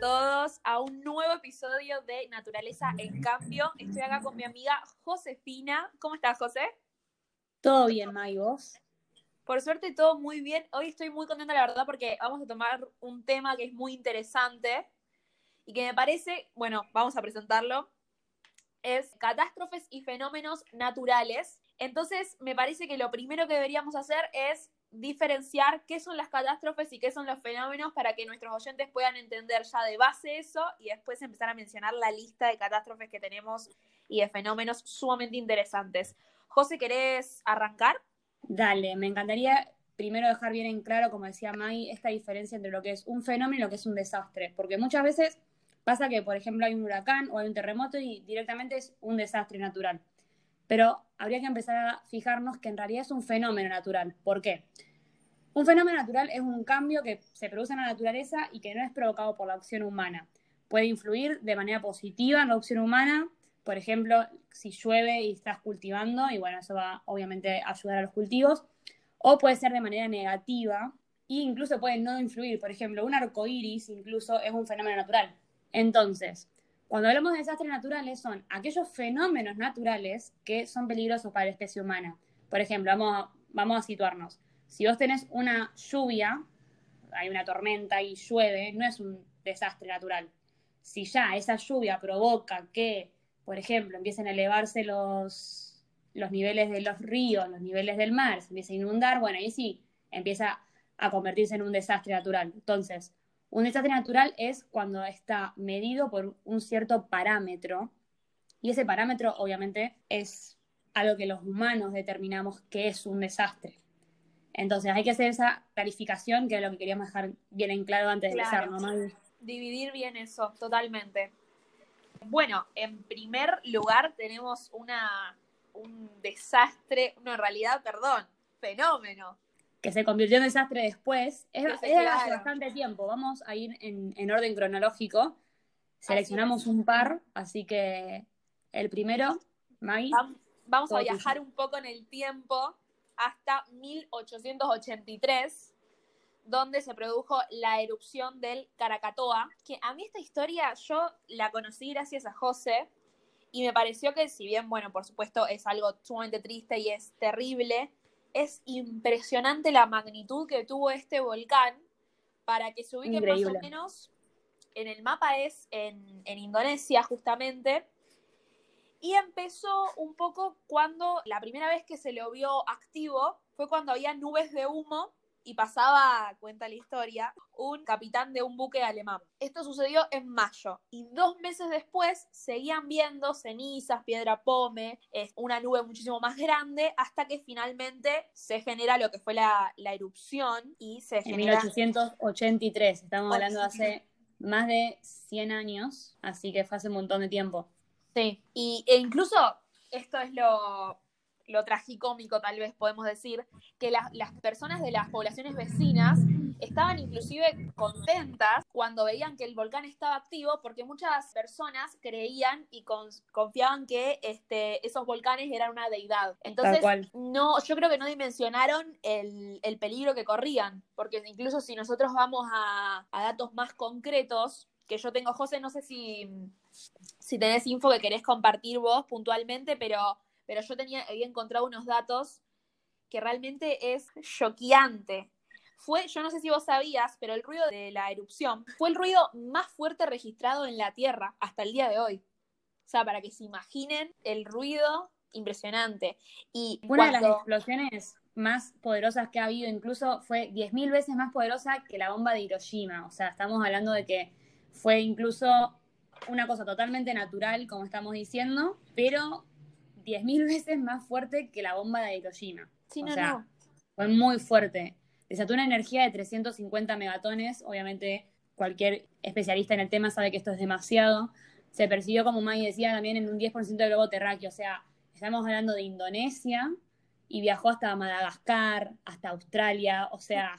Todos a un nuevo episodio de Naturaleza en Cambio. Estoy acá con mi amiga Josefina. ¿Cómo estás, José? Todo bien, May, ¿vos? Por suerte, todo muy bien. Hoy estoy muy contenta, la verdad, porque vamos a tomar un tema que es muy interesante y que me parece, bueno, vamos a presentarlo, es catástrofes y fenómenos naturales. Entonces, me parece que lo primero que deberíamos hacer es diferenciar qué son las catástrofes y qué son los fenómenos para que nuestros oyentes puedan entender ya de base eso y después empezar a mencionar la lista de catástrofes que tenemos y de fenómenos sumamente interesantes. José, ¿querés arrancar? Dale, me encantaría primero dejar bien en claro, como decía May, esta diferencia entre lo que es un fenómeno y lo que es un desastre, porque muchas veces pasa que, por ejemplo, hay un huracán o hay un terremoto y directamente es un desastre natural. Pero habría que empezar a fijarnos que en realidad es un fenómeno natural. ¿Por qué? Un fenómeno natural es un cambio que se produce en la naturaleza y que no es provocado por la acción humana. Puede influir de manera positiva en la acción humana, por ejemplo, si llueve y estás cultivando, y bueno, eso va obviamente a ayudar a los cultivos, o puede ser de manera negativa, e incluso puede no influir. Por ejemplo, un arco iris incluso es un fenómeno natural. Entonces, cuando hablamos de desastres naturales, son aquellos fenómenos naturales que son peligrosos para la especie humana. Por ejemplo, vamos a, vamos a situarnos. Si vos tenés una lluvia, hay una tormenta y llueve, no es un desastre natural. Si ya esa lluvia provoca que, por ejemplo, empiecen a elevarse los, los niveles de los ríos, los niveles del mar, se empieza a inundar, bueno, ahí sí empieza a convertirse en un desastre natural. Entonces, un desastre natural es cuando está medido por un cierto parámetro y ese parámetro obviamente es algo que los humanos determinamos que es un desastre. Entonces hay que hacer esa clarificación que es lo que queríamos dejar bien en claro antes de empezar, ¿no? Dividir bien eso, totalmente. Bueno, en primer lugar tenemos una, un desastre, no, en realidad, perdón, fenómeno que se convirtió en desastre después, es, hace bastante tiempo. Vamos a ir en, orden cronológico. Seleccionamos un par, así que el primero, Maggie. Vamos a viajar un poco en el tiempo hasta 1883, donde se produjo la erupción del Caracatoa, que a mí esta historia yo la conocí gracias a José, y me pareció que si bien, bueno, por supuesto es algo sumamente triste y es terrible, es impresionante la magnitud que tuvo este volcán. Para que se ubique más o menos, en el mapa es en, en Indonesia justamente. Y empezó un poco cuando la primera vez que se lo vio activo fue cuando había nubes de humo y pasaba, cuenta la historia, un capitán de un buque alemán. Esto sucedió en mayo y dos meses después seguían viendo cenizas, piedra pome, una nube muchísimo más grande hasta que finalmente se genera lo que fue la, erupción y se genera... En 1883, estamos hablando de hace más de 100 años, así que fue hace un montón de tiempo. Sí, y, e incluso esto es lo lo tragicómico tal vez podemos decir, que las personas de las poblaciones vecinas estaban inclusive contentas cuando veían que el volcán estaba activo porque muchas personas creían y confiaban que este, esos volcanes eran una deidad. Entonces, no, yo creo que no dimensionaron el, peligro que corrían, porque incluso si nosotros vamos a, a datos más concretos, que yo tengo, José, no sé si, si tenés info que querés compartir vos puntualmente, pero pero yo tenía, había encontrado unos datos que realmente es choqueante. Fue, yo no sé si vos sabías, pero el ruido de la erupción fue el ruido más fuerte registrado en la Tierra hasta el día de hoy. O sea, para que se imaginen el ruido impresionante. Y una de las explosiones más poderosas que ha habido, incluso fue 10.000 veces más poderosa que la bomba de Hiroshima. O sea, estamos hablando de que fue incluso una cosa totalmente natural, como estamos diciendo, pero 10.000 veces más fuerte que la bomba de Hiroshima. Sí, no, no. Fue muy fuerte. Desató una energía de 350 megatones. Obviamente, cualquier especialista en el tema sabe que esto es demasiado. Se percibió, como Maggie decía, también en un 10% del globo terráqueo. O sea, estamos hablando de Indonesia y viajó hasta Madagascar, hasta Australia. O sea,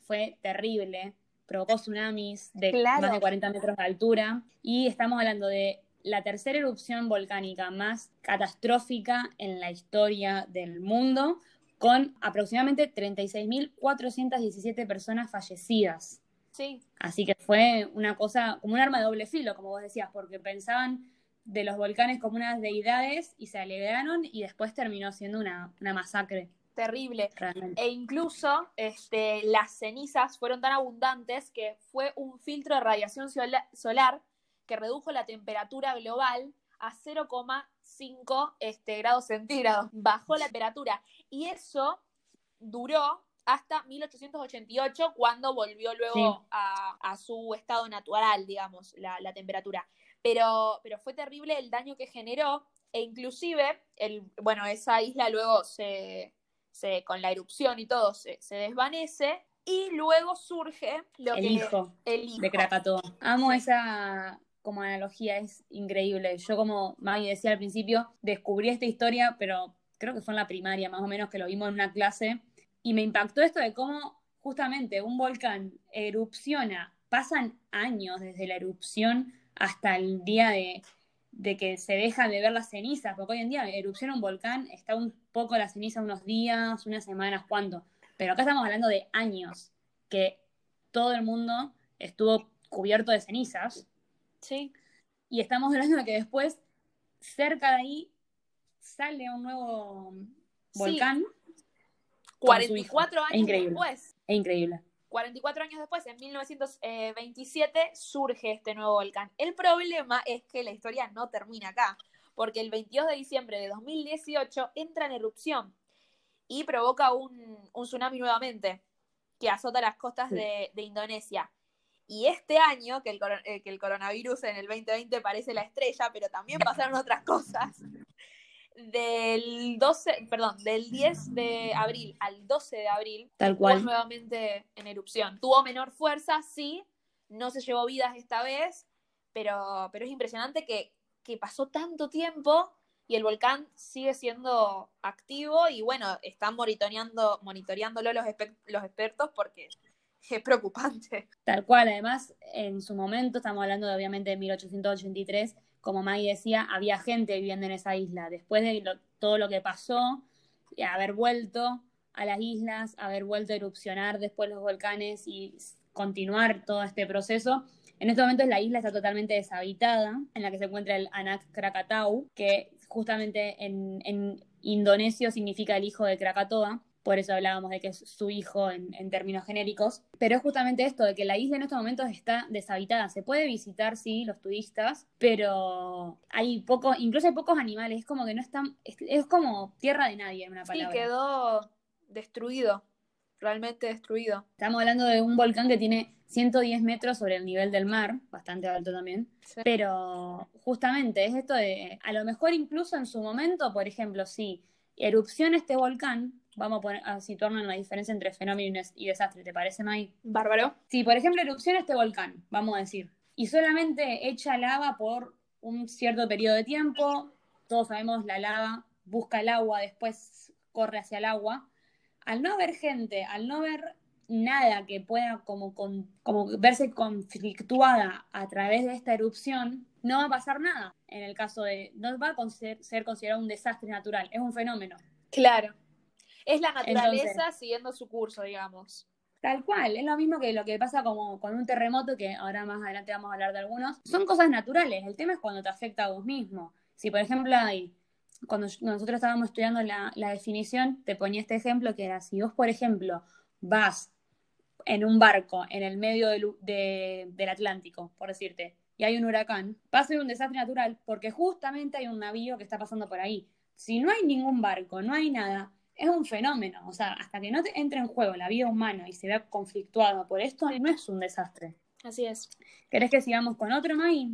fue terrible. Provocó tsunamis de más de 40 metros de altura. Y estamos hablando de la tercera erupción volcánica más catastrófica en la historia del mundo, con aproximadamente 36.417 personas fallecidas. Sí. Así que fue una cosa, como un arma de doble filo, como vos decías, porque pensaban de los volcanes como unas deidades y se alegraron y después terminó siendo una, una masacre. Terrible. Realmente. E incluso este, las cenizas fueron tan abundantes que fue un filtro de radiación sola- solar que redujo la temperatura global a 0,5 este, grados centígrados. Bajó la temperatura. Y eso duró hasta 1888, cuando volvió luego Sí. a, a su estado natural, digamos, la, la temperatura. Pero, pero fue terrible el daño que generó, e inclusive, el, bueno, esa isla luego se, se con la erupción y todo se, se desvanece, y luego surge lo El que hijo el hijo. de Krakatoa. Amo esa como analogía, es increíble. Yo como Maggie decía al principio, descubrí esta historia, pero creo que fue en la primaria más o menos que lo vimos en una clase, y me impactó esto de cómo justamente un volcán erupciona, pasan años desde la erupción hasta el día de, que se dejan de ver las cenizas, porque hoy en día erupciona un volcán, está un poco la ceniza unos días, unas semanas, ¿cuánto? Pero acá estamos hablando de años, que todo el mundo estuvo cubierto de cenizas, Sí. y estamos hablando de que después, cerca de ahí, sale un nuevo Sí. volcán. hijo. 44 Es años increíble. después. Es increíble. 44 años después, en 1927, surge este nuevo volcán. El problema es que la historia no termina acá, porque el 22 de diciembre de 2018 entra en erupción y provoca un, un tsunami nuevamente que azota las costas Sí. de, de Indonesia. Y este año, que el, eh, que el coronavirus en el 2020 parece la estrella, pero también pasaron otras cosas. Del 12, perdón, del 10 de abril al 12 de abril, Tal cual. nuevamente en erupción. Tuvo menor fuerza, sí, no se llevó vidas esta vez, pero, pero es impresionante que, que pasó tanto tiempo y el volcán sigue siendo activo y bueno, están monitoreando, monitoreándolo los, los expertos porque es preocupante. Tal cual, además, en su momento, estamos hablando de obviamente de 1883, como Maggie decía, había gente viviendo en esa isla. Después de lo- todo lo que pasó, haber vuelto a las islas, haber vuelto a erupcionar después los volcanes y continuar todo este proceso, en este momento la isla está totalmente deshabitada, en la que se encuentra el Anak Krakatau, que justamente en, en indonesio significa el hijo de Krakatoa, por eso hablábamos de que es su hijo en, en términos genéricos. Pero es justamente esto, de que la isla en estos momentos está deshabitada. Se puede visitar, sí, los turistas, pero hay poco, incluso hay pocos animales. Es como que no están, es, es como tierra de nadie, en una Sí, palabra. quedó destruido, realmente destruido. Estamos hablando de un volcán que tiene 110 metros sobre el nivel del mar, bastante alto también. Sí. Pero justamente es esto de, a lo mejor incluso en su momento, por ejemplo, si erupciona este volcán, vamos a, poner, a situarnos en la diferencia entre fenómeno y desastre, ¿te parece, May? Bárbaro. Si, por ejemplo, erupciona este volcán, vamos a decir, y solamente echa lava por un cierto periodo de tiempo, todos sabemos la lava busca el agua, después corre hacia el agua. Al no haber gente, al no ver nada que pueda como, con, como verse conflictuada a través de esta erupción, no va a pasar nada. En el caso de, no va a ser considerado un desastre natural, es un fenómeno. Claro. Es la naturaleza Entonces- siguiendo su curso, digamos. Tal cual, es lo mismo que lo que pasa como con un terremoto, que ahora más adelante vamos a hablar de algunos. Son cosas naturales, el tema es cuando te afecta a vos mismo. Si por ejemplo hay, cuando nosotros estábamos estudiando la, la definición, te ponía este ejemplo que era, si vos por ejemplo vas en un barco en el medio del, de- del Atlántico, por decirte, y hay un huracán, va a ser un desastre natural porque justamente hay un navío que está pasando por ahí. Si no hay ningún barco, no hay nada, es un fenómeno. O sea, hasta que no te entre en juego la vida humana y se vea conflictuado por esto, no es un desastre. Así es. ¿Querés que sigamos con otro, May?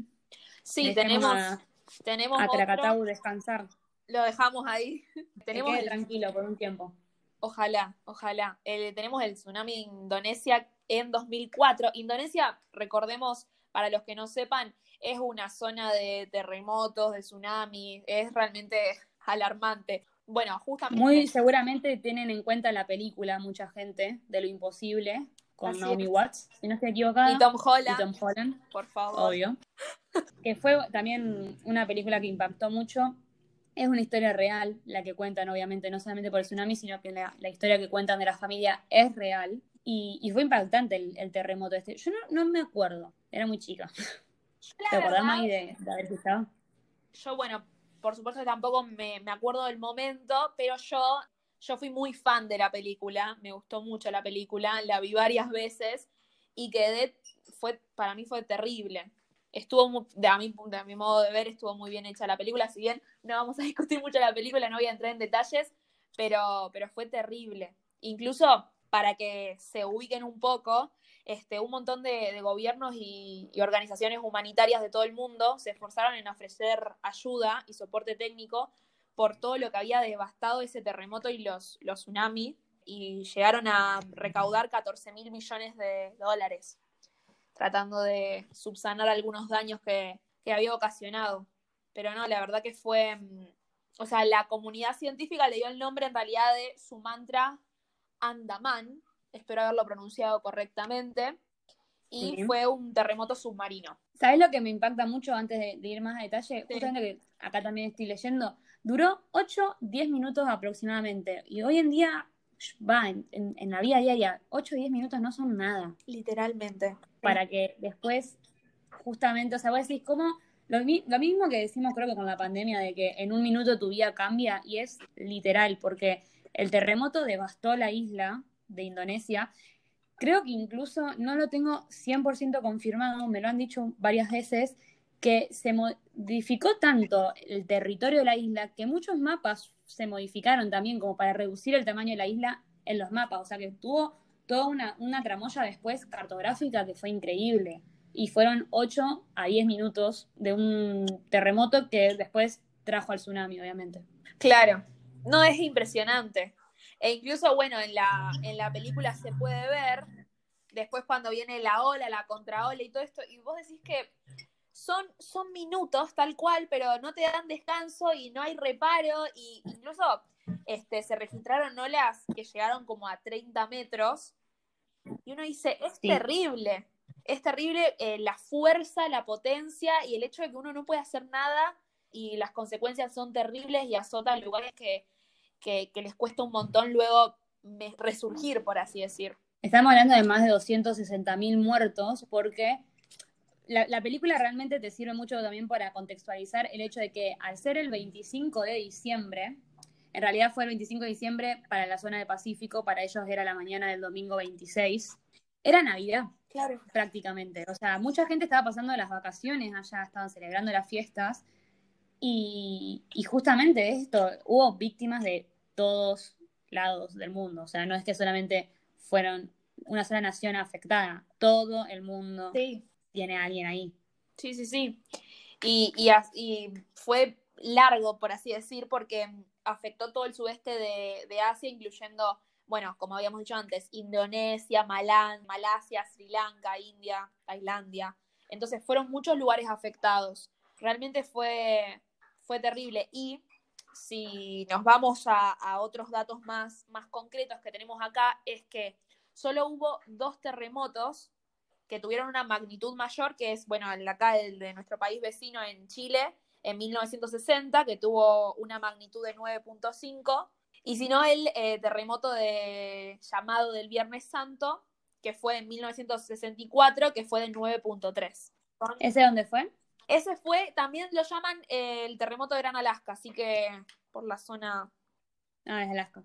Sí, Dejemos tenemos, a, tenemos a descansar. Lo dejamos ahí. Que tenemos quede el- tranquilo por un tiempo. Ojalá, ojalá. El- tenemos el tsunami en Indonesia en 2004. Indonesia, recordemos, para los que no sepan, es una zona de terremotos, de tsunami, es realmente alarmante. Bueno, justamente. Muy seguramente tienen en cuenta la película mucha gente de lo imposible con Así Naomi es. Watts, si no estoy equivocada. Y Tom Holland, Y Tom Holland, por favor. obvio. que fue también una película que impactó mucho. Es una historia real, la que cuentan, obviamente, no solamente por el tsunami, sino que la, la historia que cuentan de la familia es real. Y, fue impactante el, terremoto este. Yo no, me acuerdo, era muy chica. ¿Te acordás, más de, de haber estado? Yo, bueno, por supuesto tampoco me, me, acuerdo del momento, pero yo, yo fui muy fan de la película, me gustó mucho la película, la vi varias veces y quedé, fue, para mí fue terrible. Estuvo, de, a, mi, de mi modo de ver, estuvo muy bien hecha la película, si bien no vamos a discutir mucho la película, no voy a entrar en detalles, pero, pero fue terrible. Incluso para que se ubiquen un poco, este, un montón de, gobiernos y, organizaciones humanitarias de todo el mundo se esforzaron en ofrecer ayuda y soporte técnico por todo lo que había devastado ese terremoto y los, tsunamis, y llegaron a recaudar 14 mil millones de dólares, tratando de subsanar algunos daños que, que había ocasionado. Pero no, la verdad que fue, mm, o sea, la comunidad científica le dio el nombre en realidad de su mantra Andaman, espero haberlo pronunciado correctamente, y fue un terremoto submarino. ¿Sabes lo que me impacta mucho antes de, ir más a detalle? Justamente que acá también estoy leyendo, duró 8, 10 minutos aproximadamente, y hoy en día va en, la vida diaria, 8 o 10 minutos no son nada. Literalmente. Para que después, justamente, o sea, vos decís, ¿cómo? Lo, lo, mismo que decimos creo que con la pandemia, de que en un minuto tu vida cambia, y es literal, porque el terremoto devastó la isla de Indonesia. Creo que incluso no lo tengo 100% confirmado, me lo han dicho varias veces, que se modificó tanto el territorio de la isla que muchos mapas se modificaron también como para reducir el tamaño de la isla en los mapas. O sea que tuvo toda una, una tramoya después cartográfica que fue increíble. Y fueron 8 a 10 minutos de un terremoto que después trajo al tsunami, obviamente. Claro, no, es impresionante. E incluso, bueno, en la, en la película se puede ver, después cuando viene la ola, la contraola y todo esto, y vos decís que son, son minutos tal cual, pero no te dan descanso y no hay reparo, y incluso este, se registraron olas que llegaron como a 30 metros, y uno dice, es terrible, es terrible eh, la fuerza, la potencia y el hecho de que uno no puede hacer nada y las consecuencias son terribles y azotan lugares que que, les cuesta un montón luego resurgir, por así decir. Estamos hablando de más de 260.000 muertos porque la, película realmente te sirve mucho también para contextualizar el hecho de que al ser el 25 de diciembre, en realidad fue el 25 de diciembre para la zona de Pacífico, para ellos era la mañana del domingo 26, era Navidad. Claro. Prácticamente. O sea, mucha gente estaba pasando las vacaciones allá, estaban celebrando las fiestas. Y, y justamente esto, hubo víctimas de todos lados del mundo. O sea, no es que solamente fueron una sola nación afectada, todo el mundo tiene a alguien ahí. Sí, sí, sí. Y, y, fue largo, por así decir, porque afectó todo el sudeste de, Asia, incluyendo, bueno, como habíamos dicho antes, Indonesia, Malán, Malasia, Sri Lanka, India, Tailandia. Entonces fueron muchos lugares afectados. Realmente fue, fue terrible. Y si nos vamos a, otros datos más, más concretos que tenemos acá, es que solo hubo dos terremotos que tuvieron una magnitud mayor, que es, bueno, acá el de nuestro país vecino en Chile, en 1960, que tuvo una magnitud de 9.5, y si no el eh, terremoto de, llamado del Viernes Santo, que fue en 1964, que fue de 9.3. ¿Ese dónde fue? Ese fue, también lo llaman eh, el terremoto de Gran Alaska, así que por la zona. Ah, es Alaska.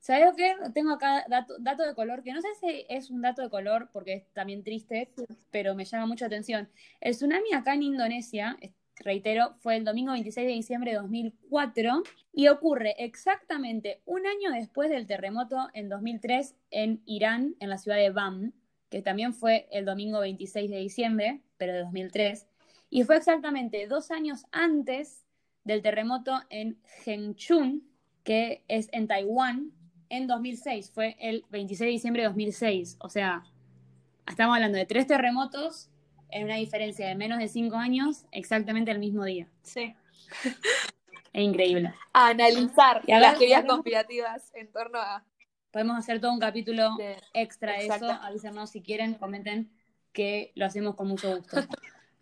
¿Sabes qué? Tengo acá dato, dato, de color, que no sé si es un dato de color porque es también triste, pero me llama mucha atención. El tsunami acá en Indonesia, reitero, fue el domingo 26 de diciembre de 2004 y ocurre exactamente un año después del terremoto en 2003 en Irán, en la ciudad de Bam, que también fue el domingo 26 de diciembre, pero de 2003. Y fue exactamente dos años antes del terremoto en Hengchun, que es en Taiwán, en 2006. Fue el 26 de diciembre de 2006. O sea, estamos hablando de tres terremotos en una diferencia de menos de cinco años, exactamente el mismo día. Sí. Es increíble. A analizar las teorías conspirativas en torno a. Podemos hacer todo un capítulo extra de eso. Avísenos si quieren, comenten que lo hacemos con mucho gusto.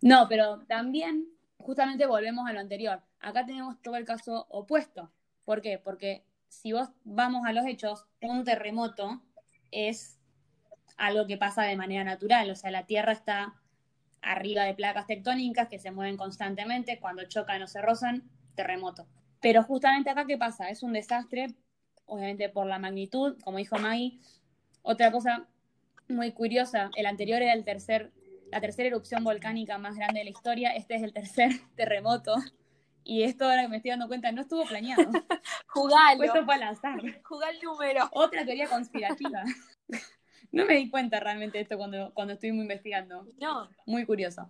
No, pero también, justamente volvemos a lo anterior. Acá tenemos todo el caso opuesto. ¿Por qué? Porque si vos vamos a los hechos, un terremoto es algo que pasa de manera natural, o sea, la Tierra está arriba de placas tectónicas que se mueven constantemente, cuando chocan o se rozan, terremoto. Pero justamente acá, ¿qué pasa? Es un desastre, obviamente por la magnitud, como dijo Maggie. Otra cosa muy curiosa, el anterior era el tercer, la tercera erupción volcánica más grande de la historia, este es el tercer terremoto. Y esto ahora que me estoy dando cuenta, no estuvo planeado. Jugalo. Esto fue al azar. Jugá el número. Otra teoría conspirativa. no me di cuenta realmente de esto cuando, cuando estuvimos investigando. No. Muy curioso.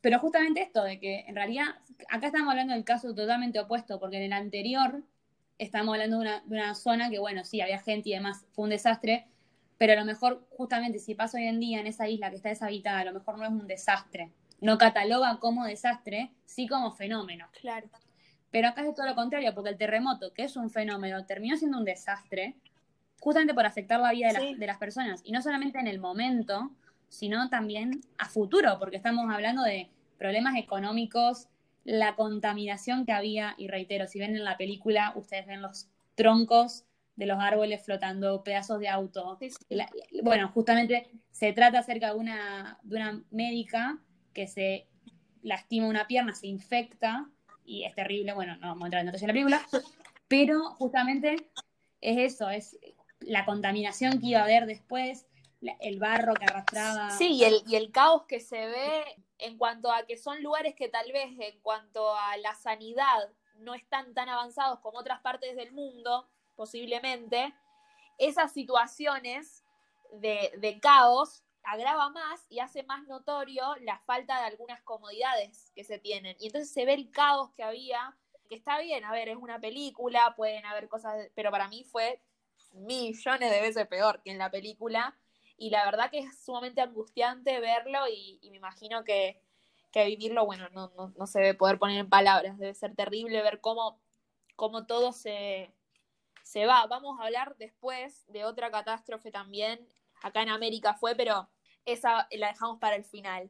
Pero justamente esto de que en realidad, acá estamos hablando del caso totalmente opuesto, porque en el anterior estamos hablando de una, de una zona que, bueno, sí, había gente y demás, fue un desastre, pero a lo mejor justamente si pasa hoy en día en esa isla que está deshabitada, a lo mejor no es un desastre. No cataloga como desastre, sí como fenómeno. Claro. Pero acá es todo lo contrario, porque el terremoto, que es un fenómeno, terminó siendo un desastre, justamente por afectar la vida de, de las personas. Y no solamente en el momento, sino también a futuro, porque estamos hablando de problemas económicos, la contaminación que había, y reitero, si ven en la película, ustedes ven los troncos de los árboles flotando, pedazos de auto. Sí, sí. La- bueno, justamente se trata acerca de una, de una médica que se lastima una pierna, se infecta y es terrible. Bueno, no vamos a entrar en detalles en la película, pero justamente es eso, es la contaminación que iba a haber después, la- el barro que arrastraba. Sí, y el, y el caos que se ve en cuanto a que son lugares que tal vez en cuanto a la sanidad no están tan avanzados como otras partes del mundo, posiblemente, esas situaciones de, de caos agrava más y hace más notorio la falta de algunas comodidades que se tienen. Y entonces se ve el caos que había, que está bien, a ver, es una película, pueden haber cosas, pero para mí fue millones de veces peor que en la película y la verdad que es sumamente angustiante verlo y, y me imagino que, que vivirlo, bueno, no, no, no se debe poder poner en palabras, debe ser terrible ver cómo, cómo todo se, se va. Vamos a hablar después de otra catástrofe también, acá en América fue, pero esa la dejamos para el final.